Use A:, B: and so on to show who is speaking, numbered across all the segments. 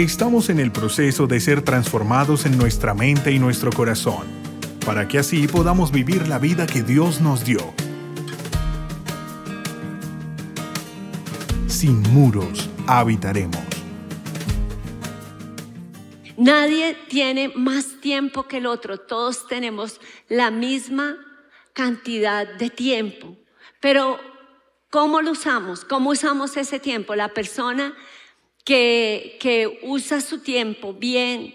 A: Estamos en el proceso de ser transformados en nuestra mente y nuestro corazón, para que así podamos vivir la vida que Dios nos dio. Sin muros habitaremos.
B: Nadie tiene más tiempo que el otro, todos tenemos la misma cantidad de tiempo, pero ¿cómo lo usamos? ¿Cómo usamos ese tiempo? La persona que, que usa su tiempo bien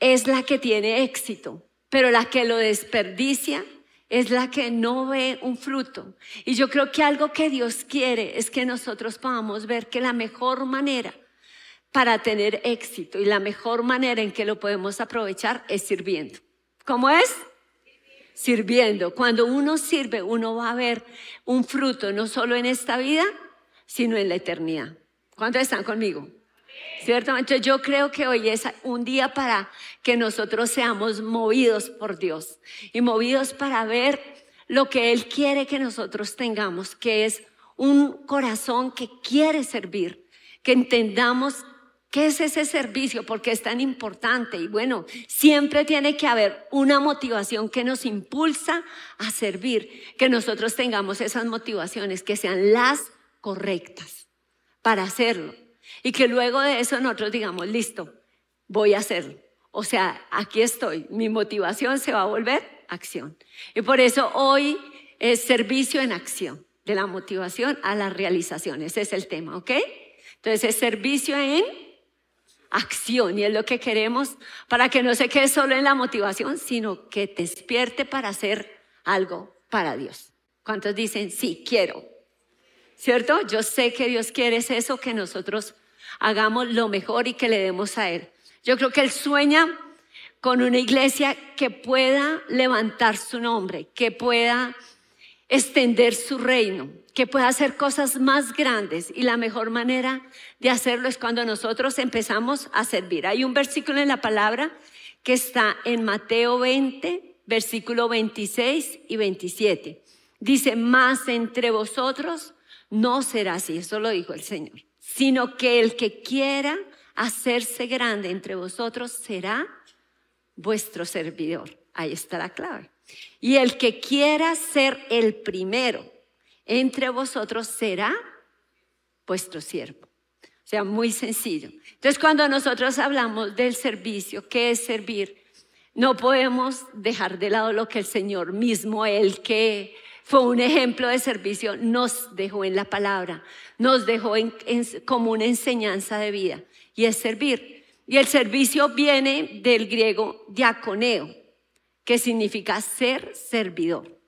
B: es la que tiene éxito, pero la que lo desperdicia es la que no ve un fruto. Y yo creo que algo que Dios quiere es que nosotros podamos ver que la mejor manera para tener éxito y la mejor manera en que lo podemos aprovechar es sirviendo. ¿Cómo es? Sirviendo. Cuando uno sirve, uno va a ver un fruto no solo en esta vida, sino en la eternidad. ¿Cuántos están conmigo? ¿Cierto? Entonces yo creo que hoy es un día para que nosotros seamos movidos por Dios y movidos para ver lo que Él quiere que nosotros tengamos, que es un corazón que quiere servir, que entendamos qué es ese servicio, porque es tan importante. Y bueno, siempre tiene que haber una motivación que nos impulsa a servir, que nosotros tengamos esas motivaciones, que sean las correctas para hacerlo. Y que luego de eso nosotros digamos, listo, voy a hacerlo. O sea, aquí estoy, mi motivación se va a volver acción. Y por eso hoy es servicio en acción, de la motivación a la realización. Ese es el tema, ¿ok? Entonces es servicio en acción y es lo que queremos para que no se quede solo en la motivación, sino que te despierte para hacer algo para Dios. ¿Cuántos dicen, sí, quiero? ¿Cierto? Yo sé que Dios quiere eso, que nosotros hagamos lo mejor y que le demos a Él. Yo creo que Él sueña con una iglesia que pueda levantar su nombre, que pueda extender su reino, que pueda hacer cosas más grandes. Y la mejor manera de hacerlo es cuando nosotros empezamos a servir. Hay un versículo en la palabra que está en Mateo 20, versículo 26 y 27. Dice, más entre vosotros no será así, eso lo dijo el Señor, sino que el que quiera hacerse grande entre vosotros será vuestro servidor. Ahí está la clave. Y el que quiera ser el primero entre vosotros será vuestro siervo. O sea, muy sencillo. Entonces, cuando nosotros hablamos del servicio, ¿qué es servir? No podemos dejar de lado lo que el Señor mismo, el que fue un ejemplo de servicio, nos dejó en la palabra, nos dejó como una enseñanza de vida y es servir. Y el servicio viene del griego diaconeo, que significa ser servidor.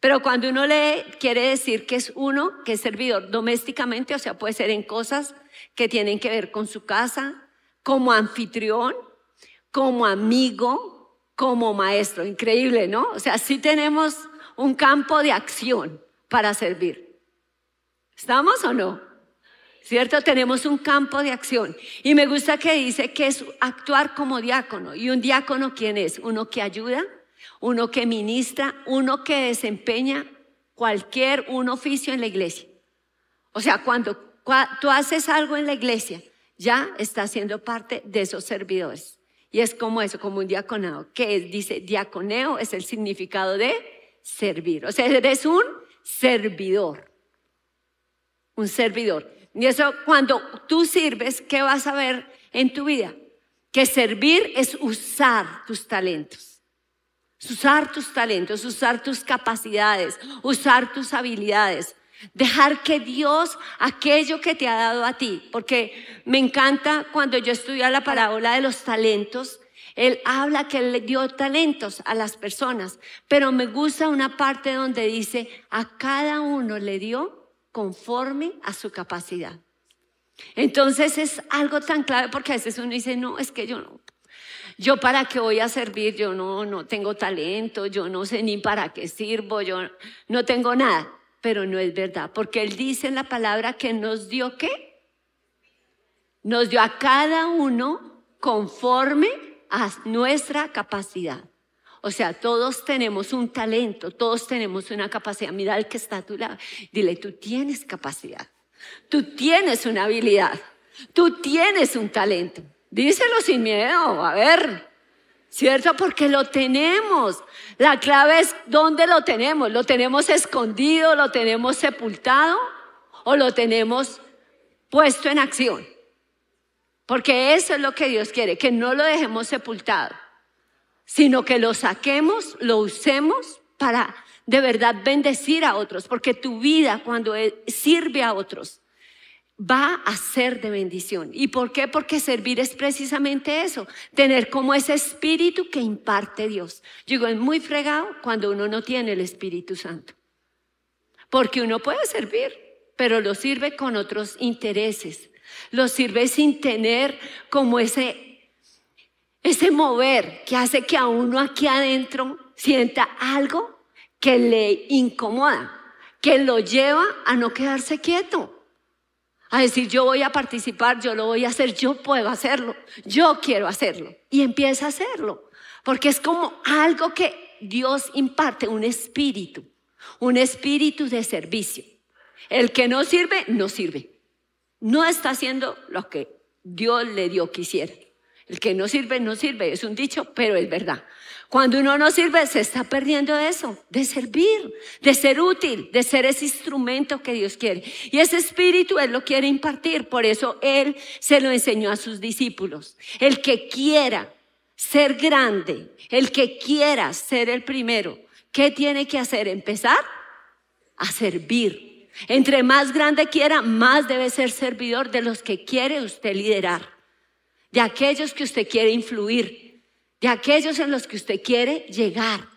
B: Pero cuando uno lee, quiere decir que es uno que es servidor domésticamente, o sea, puede ser en cosas que tienen que ver con su casa, como anfitrión, como amigo, como maestro. Increíble, ¿no? O sea, sí tenemos un campo de acción para servir. ¿Estamos o no? ¿Cierto? Tenemos un campo de acción. Y me gusta que dice que es actuar como diácono. ¿Y un diácono quién es? Uno que ayuda, uno que ministra, uno que desempeña cualquier un oficio en la iglesia. O sea, cuando tú haces algo en la iglesia, ya estás siendo parte de esos servidores. Y es como eso, como un diaconado, que dice diaconeo es el significado de servir. O sea, eres un servidor. Un servidor. Y eso cuando tú sirves, ¿qué vas a ver en tu vida? Que servir es usar tus talentos. Usar tus talentos, usar tus capacidades, usar tus habilidades. Dejar que Dios, aquello que te ha dado a ti, porque me encanta cuando yo estudio la parábola de los talentos, él habla que le dio talentos a las personas, pero me gusta una parte donde dice, a cada uno le dio conforme a su capacidad. Entonces es algo tan clave porque a veces uno dice, no, es que yo no, yo para qué voy a servir, yo no, no tengo talento, yo no sé ni para qué sirvo, yo no tengo nada, pero no es verdad, porque Él dice en la palabra que nos dio qué? Nos dio a cada uno conforme a nuestra capacidad. O sea, todos tenemos un talento, todos tenemos una capacidad. Mira al que está a tu lado. Dile, tú tienes capacidad. Tú tienes una habilidad. Tú tienes un talento. Díselo sin miedo, a ver. ¿Cierto? Porque lo tenemos. La clave es dónde lo tenemos. ¿Lo tenemos escondido? ¿Lo tenemos sepultado? ¿O lo tenemos puesto en acción? Porque eso es lo que Dios quiere, que no lo dejemos sepultado, sino que lo saquemos, lo usemos para de verdad bendecir a otros, porque tu vida cuando sirve a otros va a ser de bendición. ¿Y por qué? Porque servir es precisamente eso, tener como ese espíritu que imparte Dios. Digo, es muy fregado cuando uno no tiene el Espíritu Santo, porque uno puede servir, pero lo sirve con otros intereses, lo sirve sin tener como ese, ese mover que hace que a uno aquí adentro sienta algo que le incomoda, que lo lleva a no quedarse quieto, a decir yo voy a participar, yo lo voy a hacer, yo puedo hacerlo, yo quiero hacerlo. Y empieza a hacerlo, porque es como algo que Dios imparte, un espíritu, un espíritu de servicio. El que no sirve, no sirve. No está haciendo lo que Dios le dio que hiciera. El que no sirve, no sirve. Es un dicho, pero es verdad. Cuando uno no sirve, se está perdiendo eso, de servir, de ser útil, de ser ese instrumento que Dios quiere. Y ese espíritu Él lo quiere impartir, por eso Él se lo enseñó a sus discípulos. El que quiera ser grande, el que quiera ser el primero, ¿qué tiene que hacer? Empezar a servir. Entre más grande quiera, más debe ser servidor de los que quiere usted liderar, de aquellos que usted quiere influir, de aquellos en los que usted quiere llegar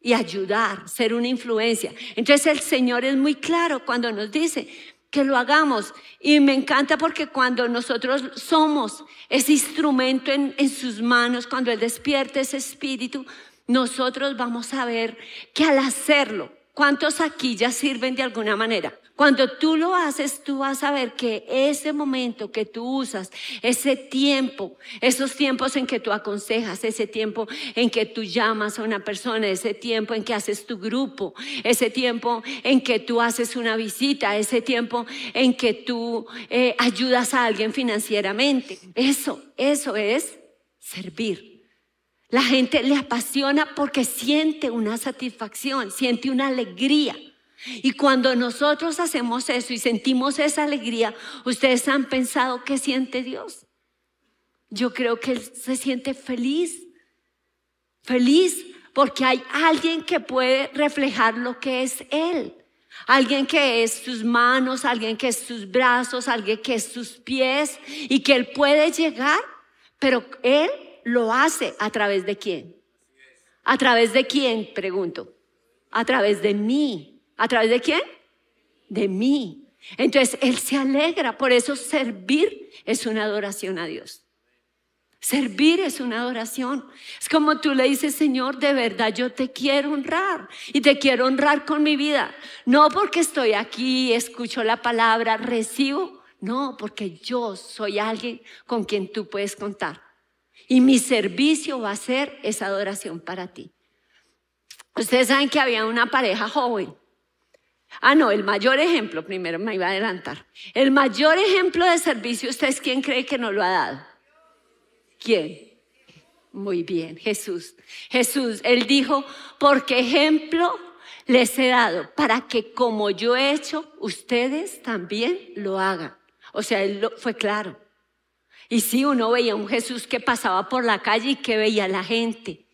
B: y ayudar, ser una influencia. Entonces el Señor es muy claro cuando nos dice que lo hagamos. Y me encanta porque cuando nosotros somos ese instrumento en, sus manos, cuando Él despierte ese espíritu, nosotros vamos a ver que al hacerlo, ¿cuántos aquí ya sirven de alguna manera? Cuando tú lo haces, tú vas a ver que ese momento que tú usas, ese tiempo, esos tiempos en que tú aconsejas, ese tiempo en que tú llamas a una persona, ese tiempo en que haces tu grupo, ese tiempo en que tú haces una visita, ese tiempo en que tú eh, ayudas a alguien financieramente. Eso, eso es servir. La gente le apasiona porque siente una satisfacción, siente una alegría. Y cuando nosotros hacemos eso y sentimos esa alegría, ustedes han pensado qué siente Dios. Yo creo que Él se siente feliz, feliz porque hay alguien que puede reflejar lo que es Él. Alguien que es sus manos, alguien que es sus brazos, alguien que es sus pies y que Él puede llegar, pero Él lo hace a través de quién. ¿A través de quién? Pregunto. A través de mí. ¿A través de quién? De mí. Entonces, Él se alegra. Por eso servir es una adoración a Dios. Servir es una adoración. Es como tú le dices, Señor, de verdad yo te quiero honrar y te quiero honrar con mi vida. No porque estoy aquí, escucho la palabra, recibo. No, porque yo soy alguien con quien tú puedes contar. Y mi servicio va a ser esa adoración para ti. Ustedes saben que había una pareja joven Ah, no, el mayor ejemplo, primero me iba a adelantar. El mayor ejemplo de servicio, ¿ustedes quién cree que nos lo ha dado? ¿Quién? Muy bien, Jesús. Jesús, Él dijo, porque ejemplo les he dado, para que como yo he hecho, ustedes también lo hagan. O sea, Él fue claro. Y sí, uno veía un Jesús que pasaba por la calle y que veía a la gente.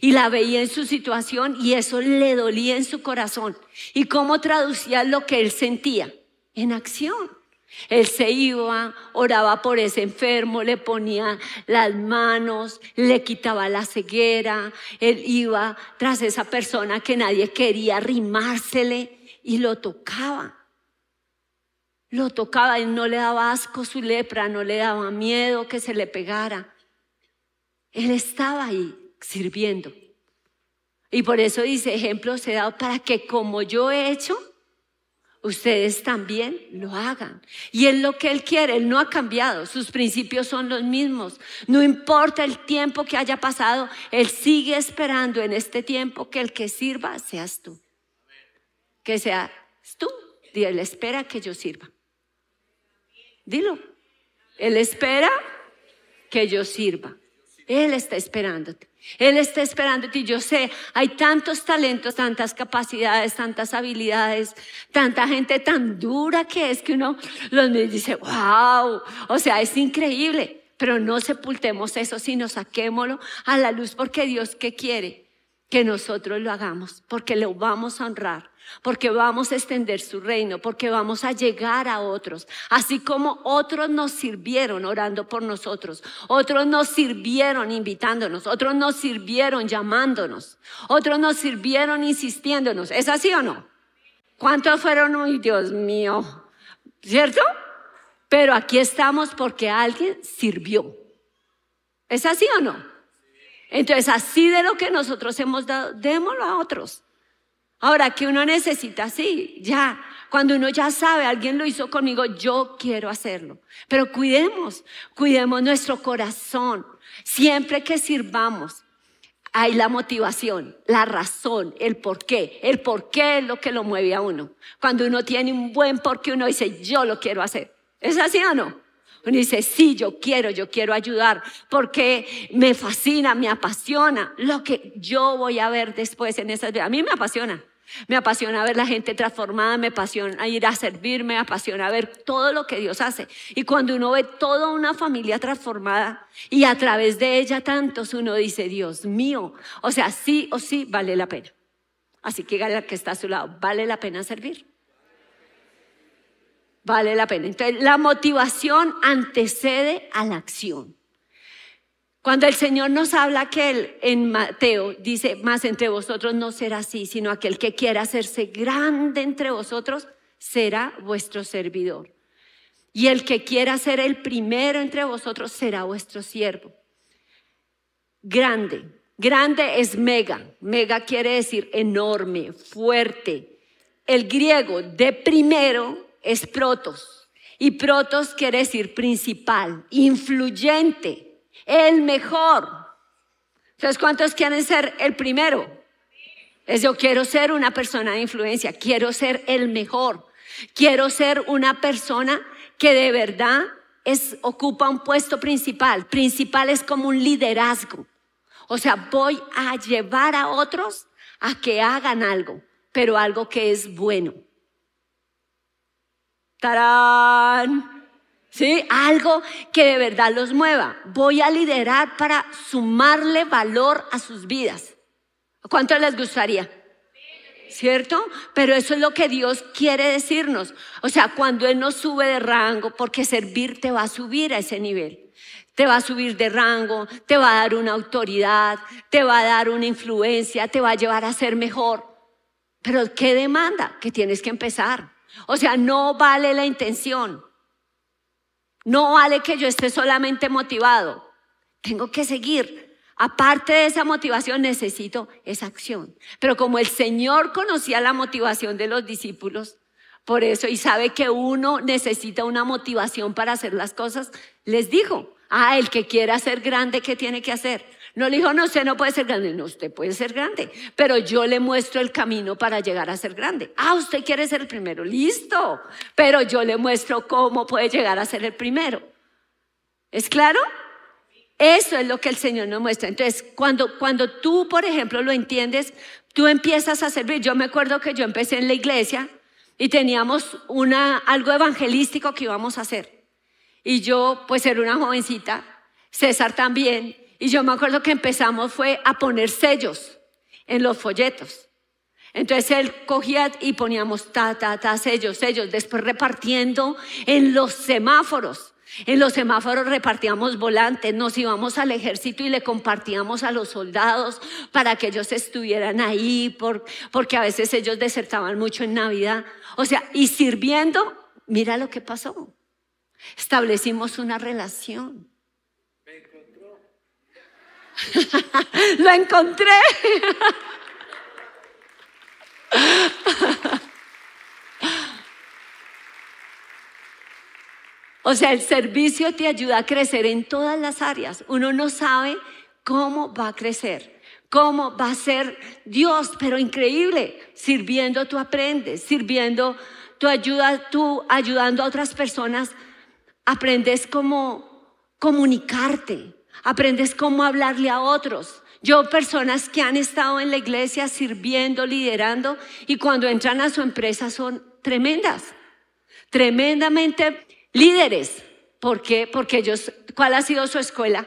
B: Y la veía en su situación y eso le dolía en su corazón. ¿Y cómo traducía lo que él sentía? En acción. Él se iba, oraba por ese enfermo, le ponía las manos, le quitaba la ceguera, él iba tras esa persona que nadie quería arrimársele y lo tocaba. Lo tocaba y no le daba asco su lepra, no le daba miedo que se le pegara. Él estaba ahí sirviendo. Y por eso dice, ejemplos he dado para que como yo he hecho, ustedes también lo hagan. Y es lo que Él quiere, Él no ha cambiado, sus principios son los mismos. No importa el tiempo que haya pasado, Él sigue esperando en este tiempo que el que sirva seas tú. Que seas tú. Y Él espera que yo sirva. Dilo. Él espera que yo sirva. Él está esperándote. Él está esperándote y yo sé, hay tantos talentos, tantas capacidades, tantas habilidades, tanta gente tan dura que es que uno los dice, wow, o sea, es increíble, pero no sepultemos eso, sino saquémoslo a la luz porque Dios qué quiere que nosotros lo hagamos, porque lo vamos a honrar, porque vamos a extender su reino, porque vamos a llegar a otros, así como otros nos sirvieron orando por nosotros, otros nos sirvieron invitándonos, otros nos sirvieron llamándonos, otros nos sirvieron insistiéndonos. ¿Es así o no? ¿Cuántos fueron? Uy, Dios mío, ¿cierto? Pero aquí estamos porque alguien sirvió. ¿Es así o no? Entonces, así de lo que nosotros hemos dado, démoslo a otros. Ahora, que uno necesita, sí, ya. Cuando uno ya sabe, alguien lo hizo conmigo, yo quiero hacerlo. Pero cuidemos, cuidemos nuestro corazón. Siempre que sirvamos, hay la motivación, la razón, el por qué. El por qué es lo que lo mueve a uno. Cuando uno tiene un buen por qué, uno dice, yo lo quiero hacer. ¿Es así o no? Uno dice, sí, yo quiero, yo quiero ayudar, porque me fascina, me apasiona lo que yo voy a ver después en esas A mí me apasiona. Me apasiona ver la gente transformada, me apasiona ir a servir, me apasiona ver todo lo que Dios hace. Y cuando uno ve toda una familia transformada y a través de ella tantos, uno dice, Dios mío, o sea, sí o sí vale la pena. Así que que está a su lado, vale la pena servir vale la pena. Entonces, la motivación antecede a la acción. Cuando el Señor nos habla que Él en Mateo dice, más entre vosotros no será así, sino aquel que quiera hacerse grande entre vosotros será vuestro servidor. Y el que quiera ser el primero entre vosotros será vuestro siervo. Grande. Grande es mega. Mega quiere decir enorme, fuerte. El griego de primero es protos. Y protos quiere decir principal, influyente, el mejor. Entonces, ¿cuántos quieren ser el primero? Es yo quiero ser una persona de influencia, quiero ser el mejor, quiero ser una persona que de verdad es, ocupa un puesto principal. Principal es como un liderazgo. O sea, voy a llevar a otros a que hagan algo, pero algo que es bueno. ¡Tarán! ¿Sí? Algo que de verdad los mueva. Voy a liderar para sumarle valor a sus vidas. ¿Cuánto les gustaría? ¿Cierto? Pero eso es lo que Dios quiere decirnos. O sea, cuando Él nos sube de rango, porque servir te va a subir a ese nivel. Te va a subir de rango, te va a dar una autoridad, te va a dar una influencia, te va a llevar a ser mejor. Pero ¿qué demanda? Que tienes que empezar. O sea, no vale la intención. No vale que yo esté solamente motivado. Tengo que seguir. Aparte de esa motivación, necesito esa acción. Pero como el Señor conocía la motivación de los discípulos, por eso, y sabe que uno necesita una motivación para hacer las cosas, les dijo, ah, el que quiera ser grande, ¿qué tiene que hacer? No le dijo, no, usted no puede ser grande. No, usted puede ser grande, pero yo le muestro el camino para llegar a ser grande. Ah, usted quiere ser el primero, listo, pero yo le muestro cómo puede llegar a ser el primero. ¿Es claro? Eso es lo que el Señor nos muestra. Entonces, cuando, cuando tú, por ejemplo, lo entiendes, tú empiezas a servir. Yo me acuerdo que yo empecé en la iglesia y teníamos una, algo evangelístico que íbamos a hacer. Y yo, pues era una jovencita, César también, y yo me acuerdo que empezamos fue a poner sellos en los folletos. Entonces él cogía y poníamos ta, ta, ta, sellos, sellos, después repartiendo en los semáforos. En los semáforos repartíamos volantes, nos íbamos al ejército y le compartíamos a los soldados para que ellos estuvieran ahí, porque a veces ellos desertaban mucho en Navidad. O sea, y sirviendo, mira lo que pasó. Establecimos una relación. Lo encontré. O sea, el servicio te ayuda a crecer en todas las áreas. Uno no sabe cómo va a crecer, cómo va a ser Dios, pero increíble. Sirviendo tú aprendes, sirviendo tú ayudas, tú ayudando a otras personas aprendes cómo comunicarte, aprendes cómo hablarle a otros. Yo, personas que han estado en la iglesia sirviendo, liderando, y cuando entran a su empresa son tremendas, tremendamente líderes. ¿Por qué? Porque ellos, ¿cuál ha sido su escuela?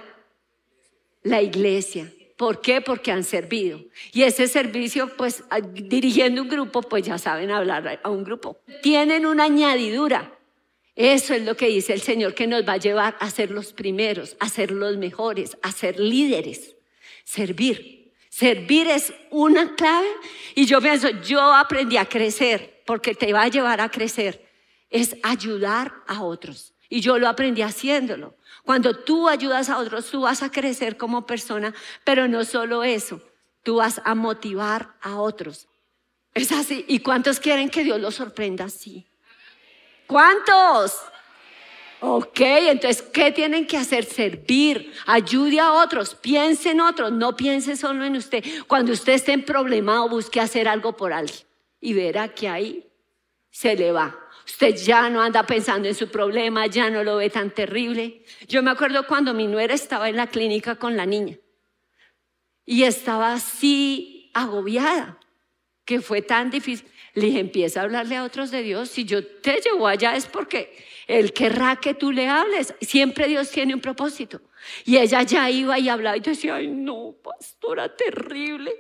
B: La iglesia. ¿Por qué? Porque han servido. Y ese servicio, pues dirigiendo un grupo, pues ya saben hablar a un grupo. Tienen una añadidura. Eso es lo que dice el Señor que nos va a llevar a ser los primeros, a ser los mejores, a ser líderes. Servir. Servir es una clave. Y yo pienso, yo aprendí a crecer porque te va a llevar a crecer. Es ayudar a otros. Y yo lo aprendí haciéndolo. Cuando tú ayudas a otros, tú vas a crecer como persona, pero no solo eso, tú vas a motivar a otros. Es así. ¿Y cuántos quieren que Dios los sorprenda así? ¿Cuántos? Ok, entonces, ¿qué tienen que hacer? Servir, ayude a otros, piense en otros, no piense solo en usted. Cuando usted esté en problema, busque hacer algo por alguien y verá que ahí se le va. Usted ya no anda pensando en su problema, ya no lo ve tan terrible. Yo me acuerdo cuando mi nuera estaba en la clínica con la niña y estaba así agobiada, que fue tan difícil. Le dije, empieza a hablarle a otros de Dios. Si yo te llevo allá es porque Él querrá que tú le hables. Siempre Dios tiene un propósito. Y ella ya iba y hablaba y decía, ay no, pastora, terrible.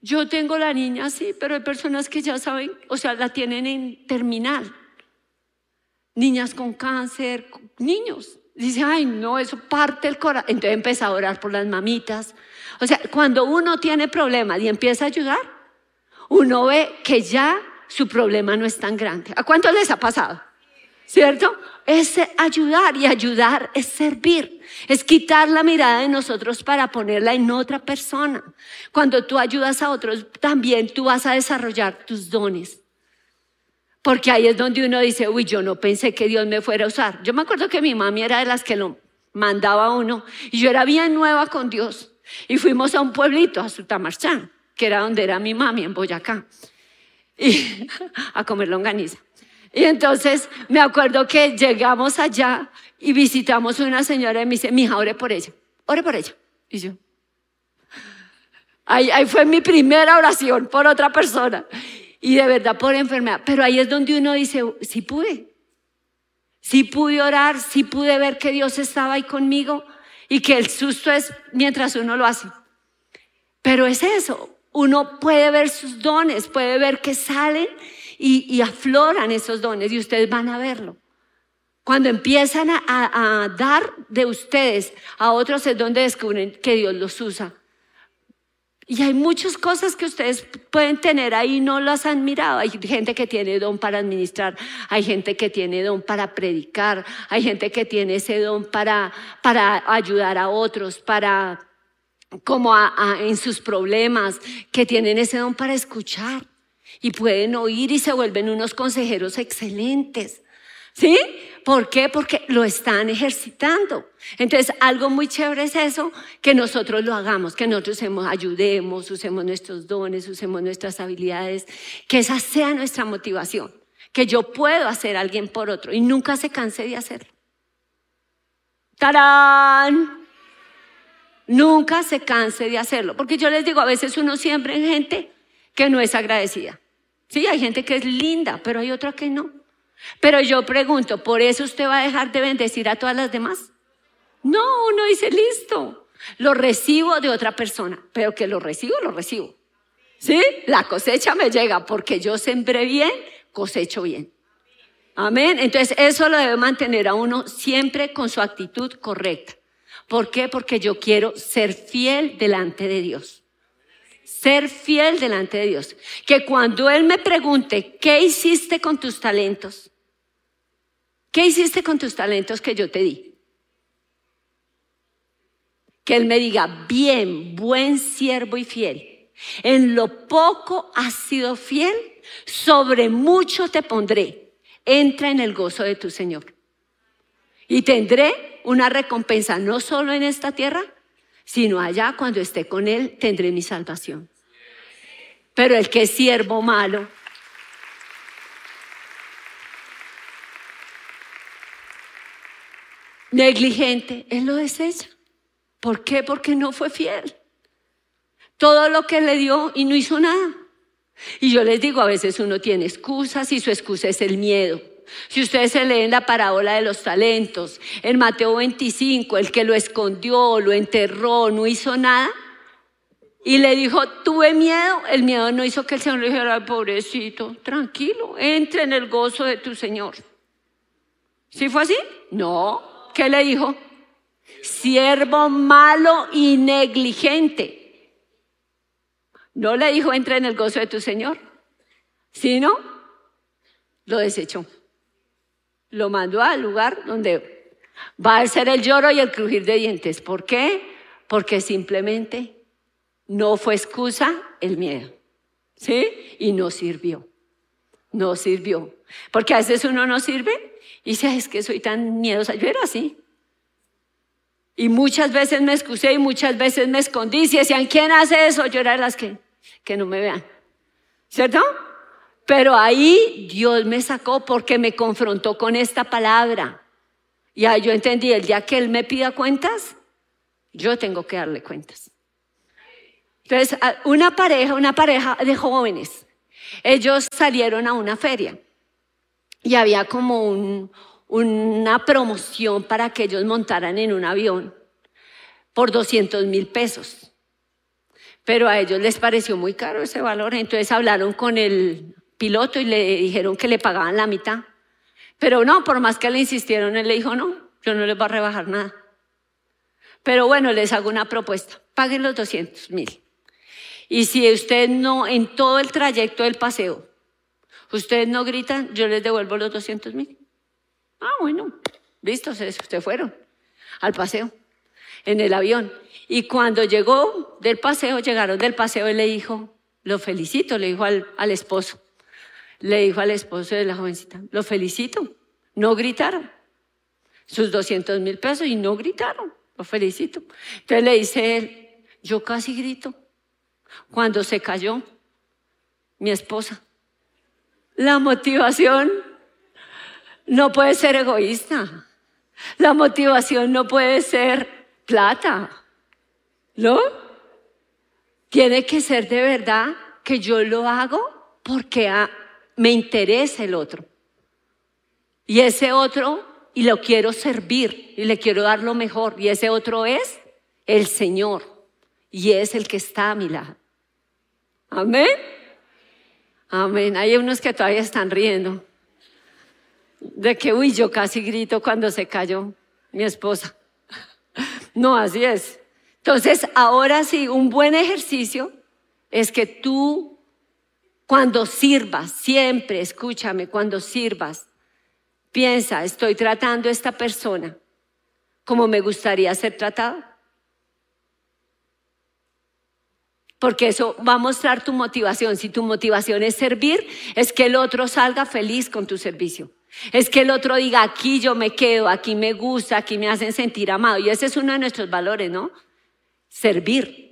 B: Yo tengo la niña así, pero hay personas que ya saben, o sea, la tienen en terminal. Niñas con cáncer, niños. Dice, ay, no, eso parte el corazón. Entonces empieza a orar por las mamitas. O sea, cuando uno tiene problemas y empieza a ayudar, uno ve que ya su problema no es tan grande. ¿A cuántos les ha pasado? ¿Cierto? Es ayudar y ayudar es servir. Es quitar la mirada de nosotros para ponerla en otra persona. Cuando tú ayudas a otros, también tú vas a desarrollar tus dones. Porque ahí es donde uno dice, uy, yo no pensé que Dios me fuera a usar. Yo me acuerdo que mi mami era de las que lo mandaba a uno y yo era bien nueva con Dios. Y fuimos a un pueblito, a Sutamarchán que era donde era mi mami, en Boyacá, y, a comer longaniza. Y entonces me acuerdo que llegamos allá y visitamos una señora y me dice, mija, ore por ella, ore por ella. Y yo, ahí, ahí fue mi primera oración por otra persona. Y de verdad por enfermedad. Pero ahí es donde uno dice, sí pude. Sí pude orar, sí pude ver que Dios estaba ahí conmigo y que el susto es mientras uno lo hace. Pero es eso, uno puede ver sus dones, puede ver que salen y, afloran esos dones y ustedes van a verlo. Cuando empiezan a, a, dar de ustedes a otros es donde descubren que Dios los usa. Y hay muchas cosas que ustedes pueden tener ahí, no las han mirado. Hay gente que tiene don para administrar, hay gente que tiene don para predicar, hay gente que tiene ese don para, para ayudar a otros, para como en sus problemas, que tienen ese don para escuchar y pueden oír y se vuelven unos consejeros excelentes. ¿Sí? ¿Por qué? Porque lo están ejercitando. Entonces, algo muy chévere es eso, que nosotros lo hagamos, que nosotros ayudemos, usemos nuestros dones, usemos nuestras habilidades, que esa sea nuestra motivación, que yo puedo hacer alguien por otro y nunca se canse de hacerlo. ¡Tarán! Nunca se canse de hacerlo. Porque yo les digo, a veces uno siempre en gente que no es agradecida. Sí, hay gente que es linda, pero hay otra que no. Pero yo pregunto, ¿por eso usted va a dejar de bendecir a todas las demás? No, uno dice, listo, lo recibo de otra persona, pero que lo recibo, lo recibo. ¿Sí? La cosecha me llega porque yo sembré bien, cosecho bien. Amén. Entonces eso lo debe mantener a uno siempre con su actitud correcta. ¿Por qué? Porque yo quiero ser fiel delante de Dios. Ser fiel delante de Dios. Que cuando Él me pregunte, ¿qué hiciste con tus talentos? ¿Qué hiciste con tus talentos que yo te di? Que Él me diga, bien, buen siervo y fiel. En lo poco has sido fiel, sobre mucho te pondré. Entra en el gozo de tu Señor. Y tendré una recompensa no solo en esta tierra, sino allá cuando esté con Él tendré mi salvación. Pero el que es siervo malo, negligente, él lo desecha. ¿Por qué? Porque no fue fiel. Todo lo que le dio y no hizo nada. Y yo les digo, a veces uno tiene excusas y su excusa es el miedo. Si ustedes se leen la parábola de los talentos, en Mateo 25, el que lo escondió, lo enterró, no hizo nada, y le dijo, tuve miedo, el miedo no hizo que el Señor le dijera, pobrecito, tranquilo, entre en el gozo de tu Señor. ¿Sí fue así? No. ¿Qué le dijo? Siervo malo y negligente. No le dijo, entra en el gozo de tu Señor. Sino, lo desechó. Lo mandó al lugar donde va a ser el lloro y el crujir de dientes. ¿Por qué? Porque simplemente no fue excusa el miedo. ¿Sí? Y no sirvió. No sirvió. Porque a veces uno no sirve y dice, es que soy tan miedosa. Yo era así. Y muchas veces me excusé y muchas veces me escondí. Si decían, ¿quién hace eso? Yo era de las que, que no me vean. ¿Cierto? Pero ahí Dios me sacó porque me confrontó con esta palabra. Y ahí yo entendí, el día que Él me pida cuentas, yo tengo que darle cuentas. Entonces, una pareja, una pareja de jóvenes, ellos salieron a una feria y había como una promoción para que ellos montaran en un avión por 200 mil pesos. Pero a ellos les pareció muy caro ese valor, entonces hablaron con el piloto y le dijeron que le pagaban la mitad. Pero no, por más que le insistieron, él le dijo, no, yo no les voy a rebajar nada. Pero bueno, les hago una propuesta, paguen los 200 mil. Y si usted no, en todo el trayecto del paseo, Ustedes no gritan, yo les devuelvo los 200 mil. Ah, bueno, listo, se, fueron al paseo, en el avión. Y cuando llegó del paseo, llegaron del paseo, y le dijo, lo felicito, le dijo al esposo. Le dijo al esposo de la jovencita, lo felicito, no gritaron. Sus 200 mil pesos y no gritaron, lo felicito. Entonces le dice él, yo casi grito. Cuando se cayó mi esposa, la motivación no puede ser egoísta. La motivación no puede ser plata. ¿No? Tiene que ser de verdad que yo lo hago porque me interesa el otro. Y ese otro, y lo quiero servir, y le quiero dar lo mejor. Y ese otro es el Señor. Y es el que está a mi lado. Amén. Amén. Hay unos que todavía están riendo. De que, uy, yo casi grito cuando se cayó mi esposa. No, así es. Entonces, ahora sí, un buen ejercicio es que tú, cuando sirvas, siempre, escúchame, cuando sirvas, piensa, estoy tratando a esta persona como me gustaría ser tratado. porque eso va a mostrar tu motivación. Si tu motivación es servir, es que el otro salga feliz con tu servicio. Es que el otro diga, aquí yo me quedo, aquí me gusta, aquí me hacen sentir amado. Y ese es uno de nuestros valores, ¿no? Servir.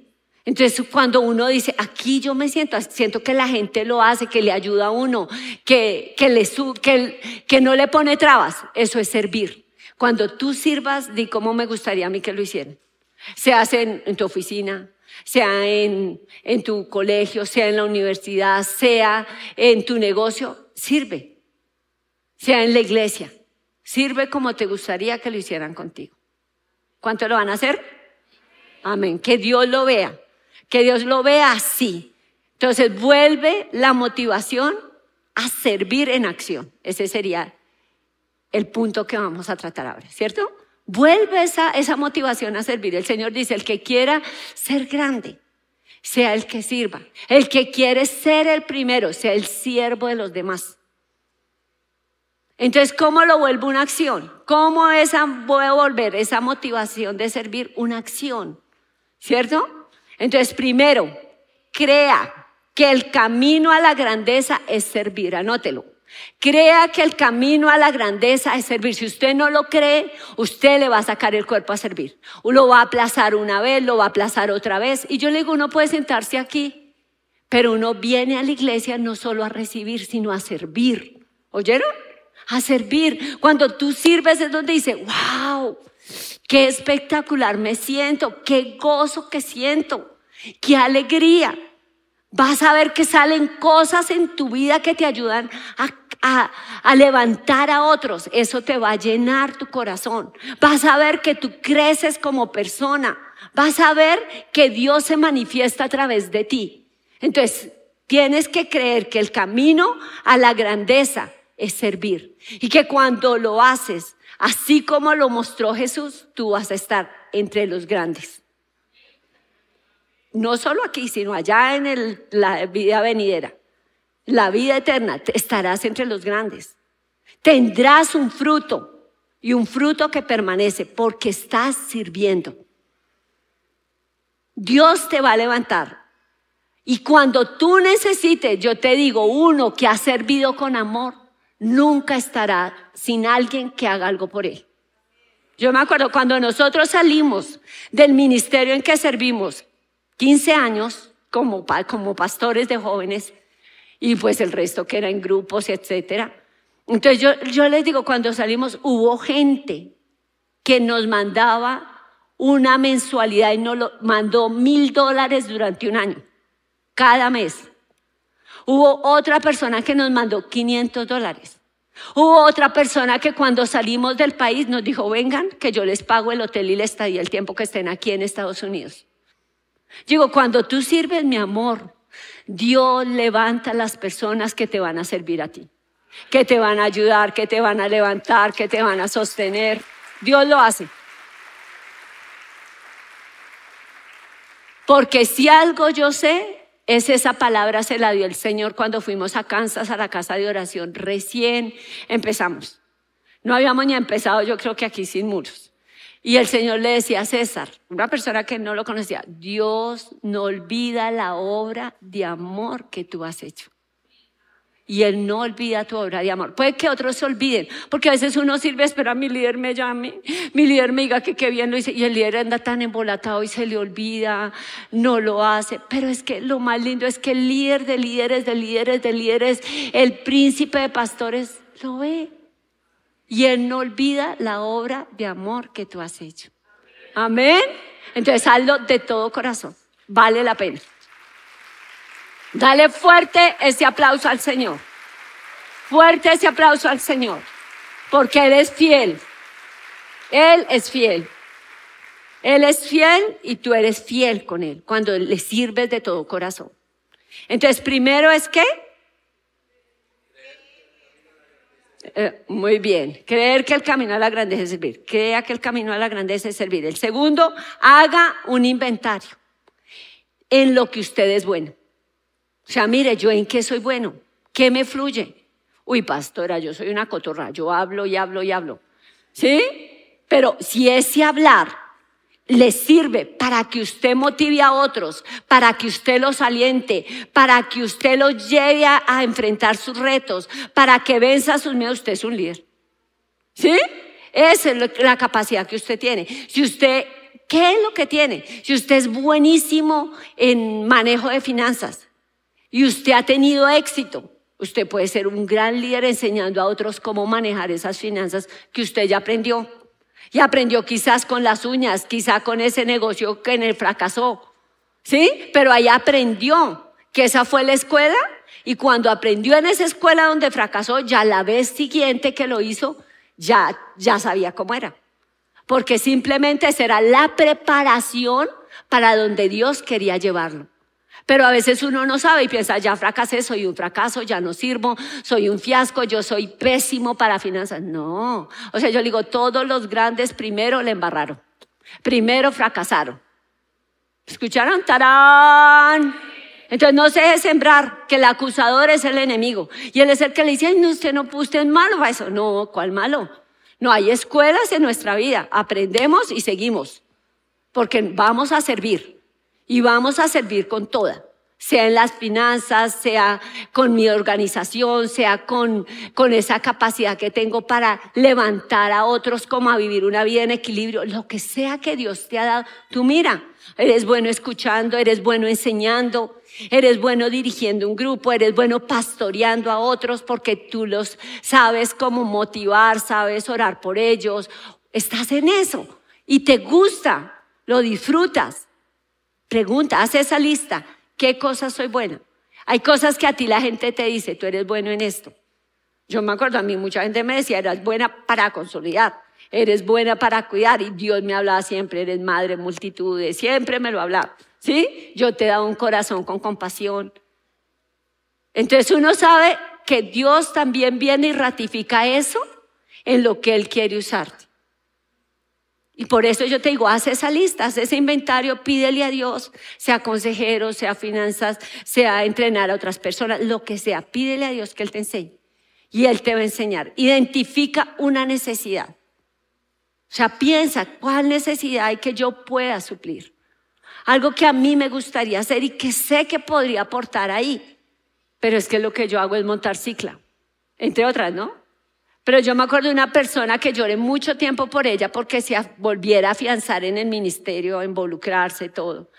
B: Entonces, cuando uno dice, aquí yo me siento, siento que la gente lo hace, que le ayuda a uno, que, que, no le pone trabas, eso es servir. Cuando tú sirvas, di cómo me gustaría a mí que lo hicieran. Se hace en tu oficina, sea en, en tu colegio, sea en la universidad, sea en tu negocio, sirve. Sea en la iglesia, sirve como te gustaría que lo hicieran contigo. ¿Cuánto lo van a hacer? Amén. Que Dios lo vea, que Dios lo vea así. Entonces vuelve la motivación a servir en acción. Ese sería el punto que vamos a tratar ahora, ¿cierto? Vuelve esa, esa motivación a servir. El Señor dice, el que quiera ser grande, sea el que sirva. El que quiere ser el primero, sea el siervo de los demás. Entonces, ¿cómo lo vuelvo una acción? ¿Cómo esa, voy a volver esa motivación de servir una acción? ¿Cierto? Entonces, primero, crea que el camino a la grandeza es servir. Anótelo. Crea que el camino a la grandeza es servir. Si usted no lo cree, usted le va a sacar el cuerpo a servir. Lo va a aplazar una vez, lo va a aplazar otra vez. Y yo le digo, uno puede sentarse aquí, pero uno viene a la iglesia no solo a recibir, sino a servir. ¿Oyeron? a servir. Cuando tú sirves es donde dice, wow, qué espectacular me siento, qué gozo que siento, qué alegría. Vas a ver que salen cosas en tu vida que te ayudan a, a, levantar a otros. Eso te va a llenar tu corazón. Vas a ver que tú creces como persona. Vas a ver que Dios se manifiesta a través de ti. Entonces, tienes que creer que el camino a la grandeza es servir. Y que cuando lo haces, así como lo mostró Jesús, tú vas a estar entre los grandes no solo aquí, sino allá en la vida venidera, la vida eterna, estarás entre los grandes. Tendrás un fruto y un fruto que permanece porque estás sirviendo. Dios te va a levantar. Y cuando tú necesites, yo te digo, uno que ha servido con amor, nunca estará sin alguien que haga algo por él. Yo me acuerdo cuando nosotros salimos del ministerio en que servimos, 15 años como, como pastores de jóvenes y pues el resto que era en grupos, etcétera. Entonces yo, yo les digo, cuando salimos hubo gente que nos mandaba una mensualidad y nos lo mandó mil dólares durante un año, cada mes. Hubo otra persona que nos mandó 500 dólares. Hubo otra persona que cuando salimos del país nos dijo, vengan, que yo les pago el hotel y la estadía el tiempo que estén aquí en Estados Unidos. Digo, cuando tú sirves mi amor, Dios levanta a las personas que te van a servir a ti, que te van a ayudar, que te van a levantar, que te van a sostener. Dios lo hace. Porque si algo yo sé, es esa palabra se la dio el Señor cuando fuimos a Kansas a la casa de oración. Recién empezamos. No habíamos ni empezado, yo creo que aquí sin muros. Y el Señor le decía a César, una persona que no lo conocía, Dios no olvida la obra de amor que tú has hecho. Y Él no olvida tu obra de amor. Puede que otros se olviden, porque a veces uno sirve, espera, mi líder me llame, mi líder me diga que qué bien lo hice, y el líder anda tan embolatado y se le olvida, no lo hace. Pero es que lo más lindo es que el líder de líderes, de líderes, de líderes, el príncipe de pastores, lo ve y Él no olvida la obra de amor que tú has hecho. Amén. Entonces hazlo de todo corazón. Vale la pena. Dale fuerte ese aplauso al Señor. Fuerte ese aplauso al Señor. Porque Él es fiel. Él es fiel. Él es fiel y tú eres fiel con Él cuando le sirves de todo corazón. Entonces, primero es que Eh, muy bien. Creer que el camino a la grandeza es servir. Crea que el camino a la grandeza es servir. El segundo, haga un inventario en lo que usted es bueno. O sea, mire, yo en qué soy bueno, qué me fluye. Uy, pastora, yo soy una cotorra, yo hablo y hablo y hablo. ¿Sí? Pero si ese hablar le sirve para que usted motive a otros, para que usted los aliente, para que usted los lleve a, enfrentar sus retos, para que venza sus miedos, usted es un líder. ¿Sí? Esa es la capacidad que usted tiene. Si usted, ¿qué es lo que tiene? Si usted es buenísimo en manejo de finanzas y usted ha tenido éxito, usted puede ser un gran líder enseñando a otros cómo manejar esas finanzas que usted ya aprendió. Y aprendió quizás con las uñas, quizás con ese negocio que en él fracasó. ¿Sí? Pero ahí aprendió que esa fue la escuela y cuando aprendió en esa escuela donde fracasó, ya la vez siguiente que lo hizo, ya, ya sabía cómo era. Porque simplemente será la preparación para donde Dios quería llevarlo. Pero a veces uno no sabe y piensa, ya fracasé, soy un fracaso, ya no sirvo, soy un fiasco, yo soy pésimo para finanzas. No, o sea, yo digo, todos los grandes primero le embarraron, primero fracasaron. ¿Escucharon? ¡Tarán! Entonces no se deje sembrar que el acusador es el enemigo. Y él es el que le dice, Ay, no, usted no, usted es malo para eso. No, ¿cuál malo? No, hay escuelas en nuestra vida. Aprendemos y seguimos. Porque vamos a servir y vamos a servir con toda. sea en las finanzas, sea con mi organización, sea con, con esa capacidad que tengo para levantar a otros como a vivir una vida en equilibrio, lo que sea que Dios te ha dado, tú mira, eres bueno escuchando, eres bueno enseñando, eres bueno dirigiendo un grupo, eres bueno pastoreando a otros porque tú los sabes cómo motivar, sabes orar por ellos, estás en eso y te gusta, lo disfrutas. Pregunta, haz esa lista ¿Qué cosas soy buena? Hay cosas que a ti la gente te dice, tú eres bueno en esto. Yo me acuerdo, a mí mucha gente me decía, eres buena para consolidar, eres buena para cuidar. Y Dios me hablaba siempre, eres madre multitudes, siempre me lo hablaba. ¿Sí? Yo te he dado un corazón con compasión. Entonces uno sabe que Dios también viene y ratifica eso en lo que Él quiere usarte. Y por eso yo te digo, haz esa lista, haz ese inventario, pídele a Dios, sea consejero, sea finanzas, sea entrenar a otras personas, lo que sea, pídele a Dios que Él te enseñe. Y Él te va a enseñar. Identifica una necesidad. O sea, piensa, ¿cuál necesidad hay que yo pueda suplir? Algo que a mí me gustaría hacer y que sé que podría aportar ahí. Pero es que lo que yo hago es montar cicla, entre otras, ¿no? Pero yo me acuerdo de una persona que lloré mucho tiempo por ella porque se volviera a afianzar en el ministerio, a involucrarse, todo.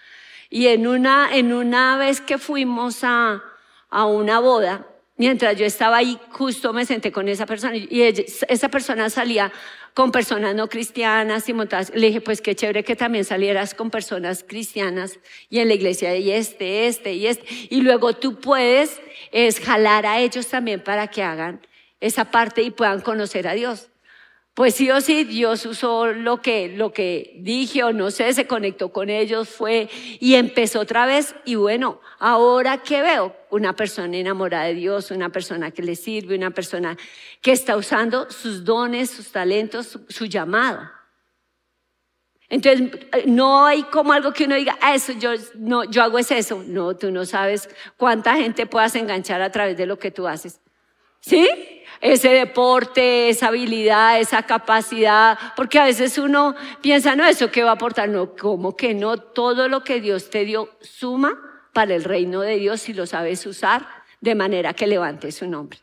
B: Y en una, en una vez que fuimos a, a una boda, mientras yo estaba ahí, justo me senté con esa persona y esa persona salía con personas no cristianas y montadas. Le dije, pues qué chévere que también salieras con personas cristianas y en la iglesia y este, este y este. Y luego tú puedes es jalar a ellos también para que hagan esa parte y puedan conocer a Dios. Pues sí o sí, Dios usó lo que, lo que dije o no sé, se conectó con ellos, fue y empezó otra vez. Y bueno, ahora que veo una persona enamorada de Dios, una persona que le sirve, una persona que está usando sus dones, sus talentos, su, llamado. Entonces, no hay como algo que uno diga, ah, eso yo, no, yo hago es eso. No, tú no sabes cuánta gente puedas enganchar a través de lo que tú haces. ¿Sí? Ese deporte, esa habilidad, esa capacidad, porque a veces uno piensa, no, eso que va a aportar, no, ¿cómo que no? Todo lo que Dios te dio suma para el reino de Dios si lo sabes usar de manera que levante su nombre.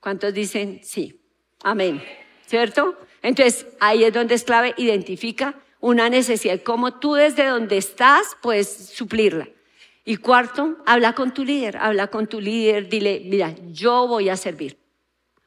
B: ¿Cuántos dicen sí? Amén. ¿Cierto? Entonces, ahí es donde es clave, identifica una necesidad, cómo tú desde donde estás puedes suplirla. Y cuarto, habla con tu líder, habla con tu líder, dile, mira, yo voy a servir.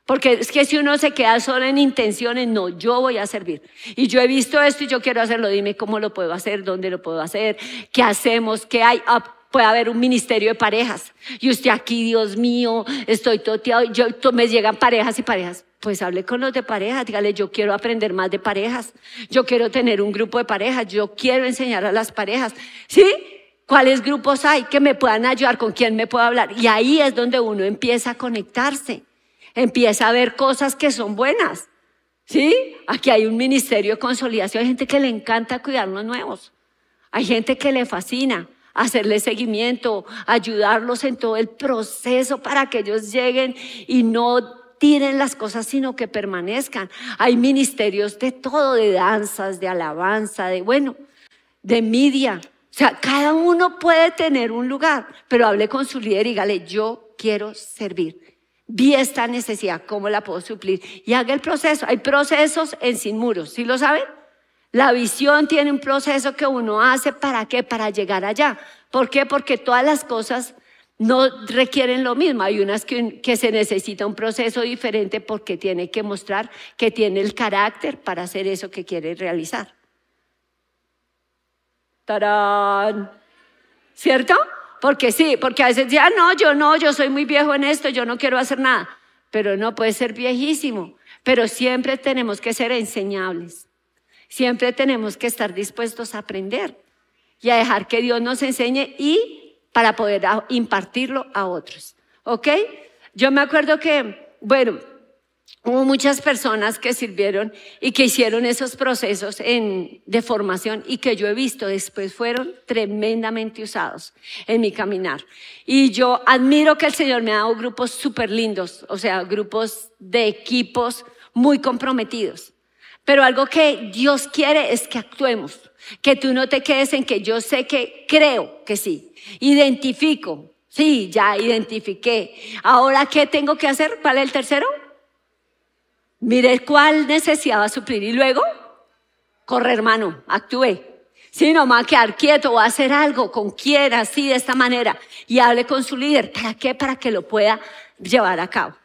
B: Porque es que si uno se queda solo en intenciones, no, yo voy a servir. Y yo he visto esto y yo quiero hacerlo, dime cómo lo puedo hacer, dónde lo puedo hacer, qué hacemos, qué hay. Ah, puede haber un ministerio de parejas. Y usted aquí, Dios mío, estoy toteado, yo, me llegan parejas y parejas. Pues hable con los de parejas, dígale, yo quiero aprender más de parejas, yo quiero tener un grupo de parejas, yo quiero enseñar a las parejas. ¿Sí? Cuáles grupos hay que me puedan ayudar, con quién me puedo hablar. Y ahí es donde uno empieza a conectarse, empieza a ver cosas que son buenas. ¿Sí? Aquí hay un ministerio de consolidación, hay gente que le encanta cuidar los nuevos. Hay gente que le fascina hacerle seguimiento, ayudarlos en todo el proceso para que ellos lleguen y no tiren las cosas, sino que permanezcan. Hay ministerios de todo, de danzas, de alabanza, de bueno, de media, o sea, cada uno puede tener un lugar, pero hable con su líder y dígale, yo quiero servir. Vi esta necesidad, ¿cómo la puedo suplir? Y haga el proceso. Hay procesos en Sin Muros, ¿sí lo saben? La visión tiene un proceso que uno hace para qué? Para llegar allá. ¿Por qué? Porque todas las cosas no requieren lo mismo. Hay unas que, que, se necesita un proceso diferente porque tiene que mostrar que tiene el carácter para hacer eso que quiere realizar. ¡Tarán! ¿Cierto? Porque sí, porque a veces ya no, yo no, yo soy muy viejo en esto, yo no quiero hacer nada. Pero no puede ser viejísimo. Pero siempre tenemos que ser enseñables. Siempre tenemos que estar dispuestos a aprender y a dejar que Dios nos enseñe y para poder impartirlo a otros. ¿Ok? Yo me acuerdo que, bueno, Hubo muchas personas que sirvieron y que hicieron esos procesos de formación y que yo he visto después fueron tremendamente usados en mi caminar. Y yo admiro que el Señor me ha dado grupos súper lindos, o sea, grupos de equipos muy comprometidos. Pero algo que Dios quiere es que actuemos, que tú no te quedes en que yo sé que creo que sí, identifico, sí, ya identifiqué. Ahora, ¿qué tengo que hacer? ¿Cuál es el tercero? Mire cuál necesidad va a suplir y luego, corre hermano, actúe. Si no va a quedar quieto, va a hacer algo con quien, así, de esta manera. Y hable con su líder. ¿Para qué? Para que lo pueda llevar a cabo.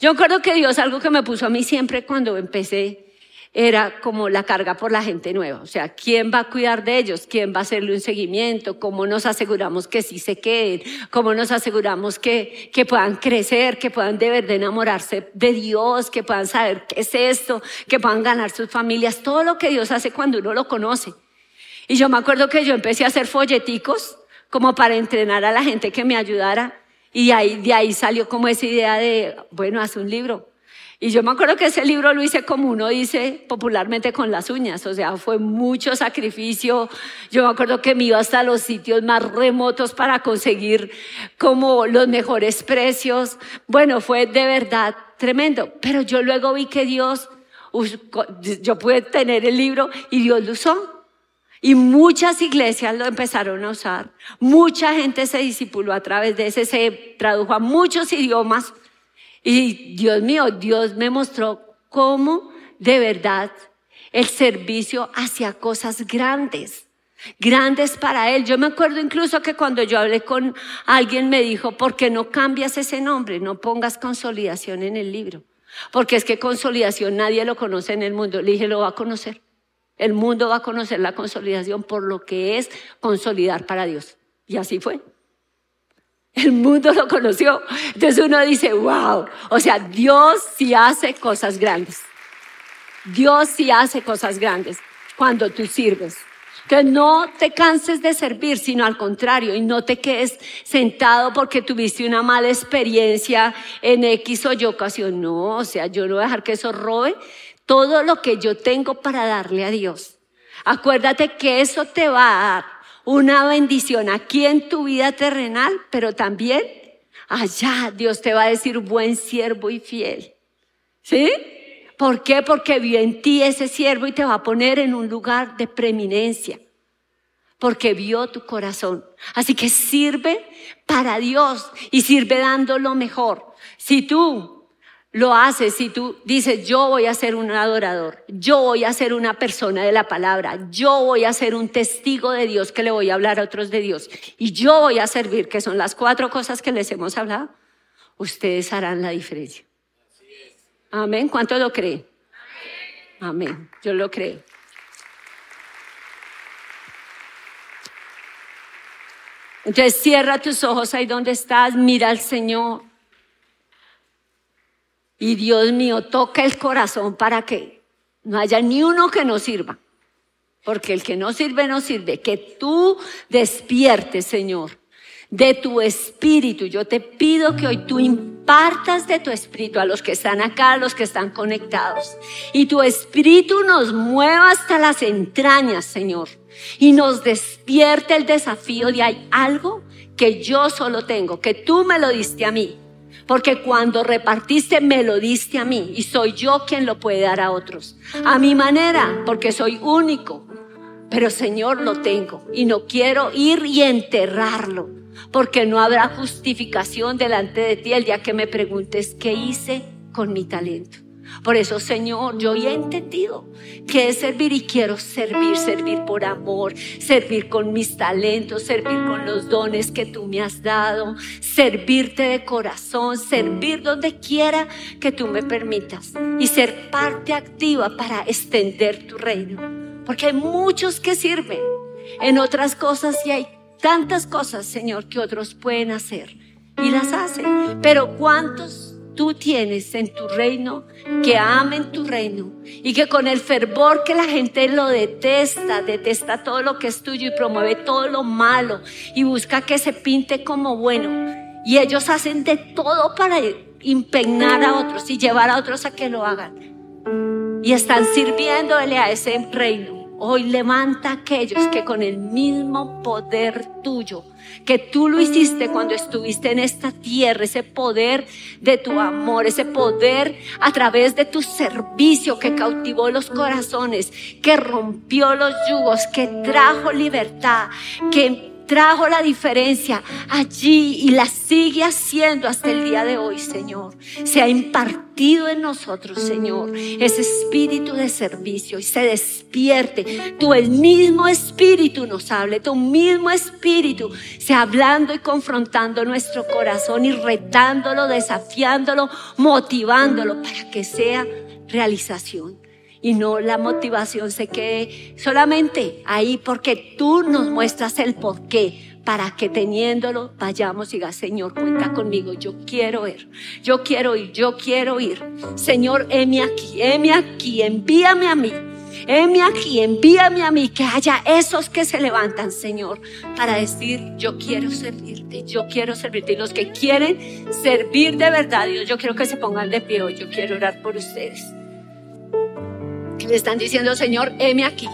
B: Yo recuerdo que Dios, algo que me puso a mí siempre cuando empecé, era como la carga por la gente nueva. O sea, ¿quién va a cuidar de ellos? ¿Quién va a hacerle un seguimiento? ¿Cómo nos aseguramos que sí se queden? ¿Cómo nos aseguramos que, que puedan crecer, que puedan de verdad enamorarse de Dios, que puedan saber qué es esto, que puedan ganar sus familias? Todo lo que Dios hace cuando uno lo conoce. Y yo me acuerdo que yo empecé a hacer folleticos como para entrenar a la gente que me ayudara. Y ahí, de ahí salió como esa idea de, bueno, haz un libro. Y yo me acuerdo que ese libro lo hice como uno dice popularmente con las uñas, o sea, fue mucho sacrificio. Yo me acuerdo que me iba hasta los sitios más remotos para conseguir como los mejores precios. Bueno, fue de verdad tremendo. Pero yo luego vi que Dios, yo pude tener el libro y Dios lo usó. Y muchas iglesias lo empezaron a usar. Mucha gente se discipuló a través de ese, se tradujo a muchos idiomas. Y Dios mío, Dios me mostró cómo de verdad el servicio hacia cosas grandes, grandes para Él. Yo me acuerdo incluso que cuando yo hablé con alguien me dijo, ¿por qué no cambias ese nombre? No pongas consolidación en el libro. Porque es que consolidación nadie lo conoce en el mundo. Le dije, lo va a conocer. El mundo va a conocer la consolidación por lo que es consolidar para Dios. Y así fue. El mundo lo conoció. Entonces uno dice, wow, o sea, Dios sí hace cosas grandes. Dios sí hace cosas grandes cuando tú sirves. Que no te canses de servir, sino al contrario, y no te quedes sentado porque tuviste una mala experiencia en X o Y ocasión. No, o sea, yo no voy a dejar que eso robe todo lo que yo tengo para darle a Dios. Acuérdate que eso te va a dar una bendición aquí en tu vida terrenal, pero también allá Dios te va a decir buen siervo y fiel. ¿Sí? ¿Por qué? Porque vio en ti ese siervo y te va a poner en un lugar de preeminencia. Porque vio tu corazón. Así que sirve para Dios y sirve dando lo mejor. Si tú lo haces si tú dices, yo voy a ser un adorador, yo voy a ser una persona de la palabra, yo voy a ser un testigo de Dios que le voy a hablar a otros de Dios y yo voy a servir, que son las cuatro cosas que les hemos hablado, ustedes harán la diferencia. Amén. ¿Cuánto lo creen? Amén. Yo lo creo. Entonces cierra tus ojos ahí donde estás, mira al Señor. Y Dios mío, toca el corazón para que no haya ni uno que no sirva. Porque el que no sirve, no sirve. Que tú despiertes, Señor, de tu espíritu. Yo te pido que hoy tú impartas de tu espíritu a los que están acá, a los que están conectados. Y tu espíritu nos mueva hasta las entrañas, Señor. Y nos despierte el desafío de hay algo que yo solo tengo, que tú me lo diste a mí porque cuando repartiste me lo diste a mí y soy yo quien lo puede dar a otros. A mi manera, porque soy único. Pero Señor lo tengo y no quiero ir y enterrarlo, porque no habrá justificación delante de ti el día que me preguntes qué hice con mi talento. Por eso, Señor, yo he entendido que es servir y quiero servir, servir por amor, servir con mis talentos, servir con los dones que tú me has dado, servirte de corazón, servir donde quiera que tú me permitas y ser parte activa para extender tu reino. Porque hay muchos que sirven en otras cosas y hay tantas cosas, Señor, que otros pueden hacer y las hacen. Pero ¿cuántos? Tú tienes en tu reino, que amen tu reino y que con el fervor que la gente lo detesta, detesta todo lo que es tuyo y promueve todo lo malo y busca que se pinte como bueno. Y ellos hacen de todo para impregnar a otros y llevar a otros a que lo hagan. Y están sirviéndole a ese reino Hoy levanta a aquellos que con el mismo poder tuyo, que tú lo hiciste cuando estuviste en esta tierra, ese poder de tu amor, ese poder a través de tu servicio que cautivó los corazones, que rompió los yugos, que trajo libertad, que trajo la diferencia allí y la sigue haciendo hasta el día de hoy, Señor. Se ha impartido en nosotros, Señor, ese espíritu de servicio y se despierte. Tú, el mismo espíritu nos hable, tu mismo espíritu, se hablando y confrontando nuestro corazón y retándolo, desafiándolo, motivándolo para que sea realización y no la motivación se quede solamente ahí porque tú nos muestras el porqué para que teniéndolo vayamos y diga, Señor, cuenta conmigo, yo quiero ir, yo quiero ir, yo quiero ir. Señor, heme aquí, heme aquí, envíame a mí. Heme aquí, envíame a mí, que haya esos que se levantan, Señor, para decir, yo quiero servirte, yo quiero servirte. Y los que quieren servir de verdad, Dios, yo quiero que se pongan de pie hoy, yo quiero orar por ustedes le están diciendo, Señor, heme aquí.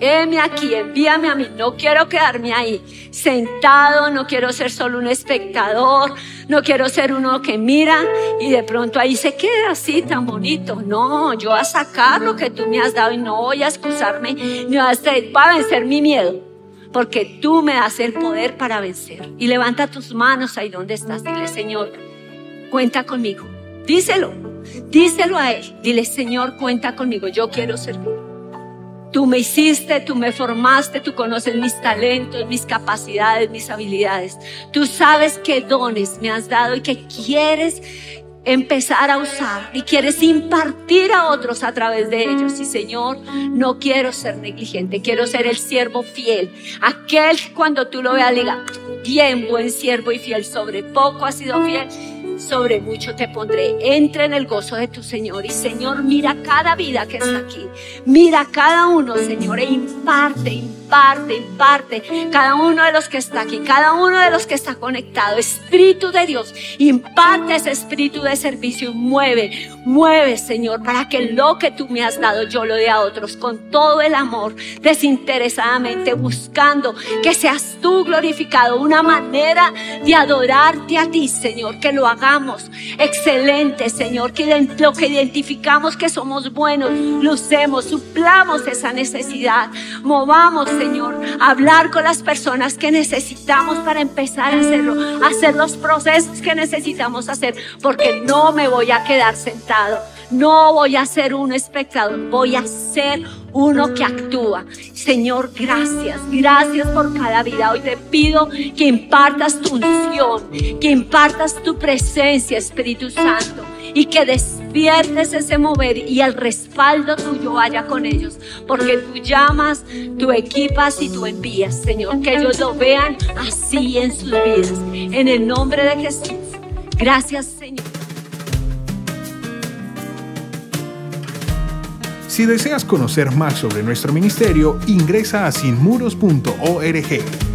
B: Heme aquí, envíame a mí. No quiero quedarme ahí sentado, no quiero ser solo un espectador, no quiero ser uno que mira y de pronto ahí se queda así tan bonito. No, yo voy a sacar lo que tú me has dado y no voy a excusarme ni voy a, vencer mi miedo. Porque tú me das el poder para vencer. Y levanta tus manos ahí donde estás. Dile, Señor, cuenta conmigo. Díselo. Díselo a Él. Dile, Señor, cuenta conmigo. Yo quiero servir. Tú me hiciste, tú me formaste, tú conoces mis talentos, mis capacidades, mis habilidades. Tú sabes qué dones me has dado y que quieres empezar a usar y quieres impartir a otros a través de ellos. Y Señor, no quiero ser negligente, quiero ser el siervo fiel. Aquel que cuando tú lo veas diga, bien buen siervo y fiel, sobre poco has sido fiel sobre mucho te pondré. Entra en el gozo de tu Señor. Y Señor, mira cada vida que está aquí. Mira cada uno, Señor, e imparte, imparte, imparte. Cada uno de los que está aquí, cada uno de los que está conectado. Espíritu de Dios, imparte ese espíritu de servicio. Mueve, mueve, Señor, para que lo que tú me has dado yo lo dé a otros con todo el amor, desinteresadamente, buscando que seas tú glorificado. Una manera de adorarte a ti, Señor, que lo haga excelente, Señor, que lo que identificamos que somos buenos, lucemos, suplamos esa necesidad. Movamos, Señor, a hablar con las personas que necesitamos para empezar a hacerlo, hacer los procesos que necesitamos hacer, porque no me voy a quedar sentado. No voy a ser un espectador, voy a ser uno que actúa. Señor, gracias, gracias por cada vida. Hoy te pido que impartas tu unción, que impartas tu presencia, Espíritu Santo, y que despiertes ese mover y el respaldo tuyo vaya con ellos, porque tú llamas, tú equipas y tú envías, Señor, que ellos lo vean así en sus vidas. En el nombre de Jesús. Gracias, Señor.
A: Si deseas conocer más sobre nuestro ministerio, ingresa a sinmuros.org.